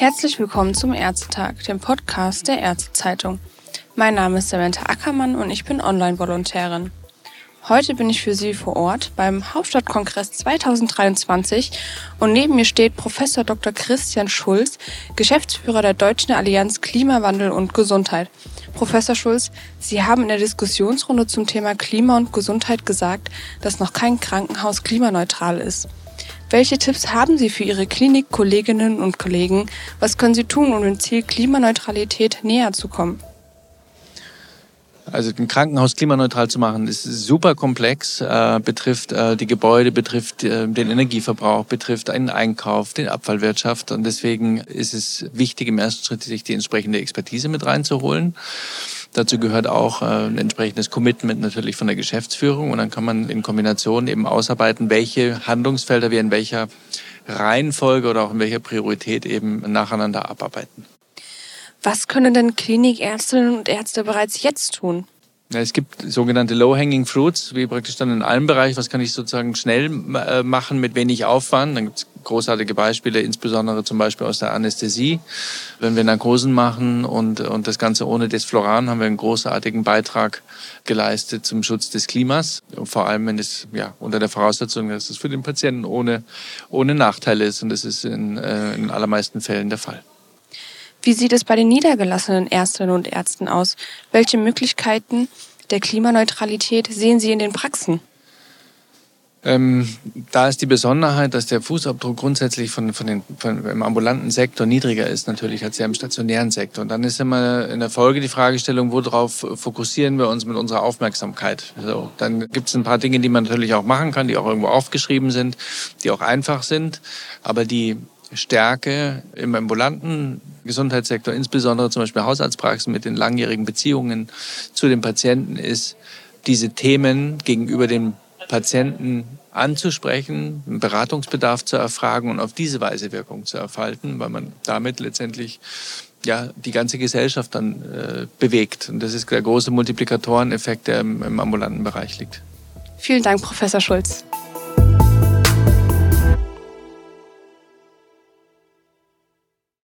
Herzlich willkommen zum Ärztetag, dem Podcast der Ärztezeitung. Mein Name ist Samantha Ackermann und ich bin Online-Volontärin. Heute bin ich für Sie vor Ort beim Hauptstadtkongress 2023 und neben mir steht Professor Dr. Christian Schulz, Geschäftsführer der Deutschen Allianz Klimawandel und Gesundheit. Professor Schulz, Sie haben in der Diskussionsrunde zum Thema Klima und Gesundheit gesagt, dass noch kein Krankenhaus klimaneutral ist. Welche Tipps haben Sie für Ihre Klinikkolleginnen und Kollegen? Was können Sie tun, um dem Ziel Klimaneutralität näher zu kommen? Also ein Krankenhaus klimaneutral zu machen, ist super komplex, äh, betrifft äh, die Gebäude, betrifft äh, den Energieverbrauch, betrifft den Einkauf, den Abfallwirtschaft. Und deswegen ist es wichtig, im ersten Schritt sich die entsprechende Expertise mit reinzuholen. Dazu gehört auch äh, ein entsprechendes Commitment natürlich von der Geschäftsführung. Und dann kann man in Kombination eben ausarbeiten, welche Handlungsfelder wir in welcher Reihenfolge oder auch in welcher Priorität eben nacheinander abarbeiten. Was können denn Klinikärztinnen und Ärzte bereits jetzt tun? Ja, es gibt sogenannte Low-Hanging Fruits, wie praktisch dann in allen Bereichen. Was kann ich sozusagen schnell äh, machen mit wenig Aufwand? Dann gibt es großartige Beispiele, insbesondere zum Beispiel aus der Anästhesie. Wenn wir Narkosen machen und, und das Ganze ohne Desfloran, haben wir einen großartigen Beitrag geleistet zum Schutz des Klimas. Vor allem, wenn es ja, unter der Voraussetzung, dass es für den Patienten ohne, ohne Nachteile ist. Und das ist in, äh, in allermeisten Fällen der Fall. Wie sieht es bei den niedergelassenen Ärztinnen und Ärzten aus? Welche Möglichkeiten der Klimaneutralität sehen Sie in den Praxen? Ähm, da ist die Besonderheit, dass der Fußabdruck grundsätzlich von, von den, von, im ambulanten Sektor niedriger ist, natürlich als der im stationären Sektor. Und dann ist immer in der Folge die Fragestellung, worauf fokussieren wir uns mit unserer Aufmerksamkeit? So, dann gibt es ein paar Dinge, die man natürlich auch machen kann, die auch irgendwo aufgeschrieben sind, die auch einfach sind. Aber die Stärke im ambulanten Gesundheitssektor, insbesondere zum Beispiel Hausarztpraxen mit den langjährigen Beziehungen zu den Patienten, ist, diese Themen gegenüber dem Patienten anzusprechen, einen Beratungsbedarf zu erfragen und auf diese Weise Wirkung zu erfalten, weil man damit letztendlich ja, die ganze Gesellschaft dann äh, bewegt. Und das ist der große Multiplikatoreneffekt, der im, im ambulanten Bereich liegt. Vielen Dank, Professor Schulz.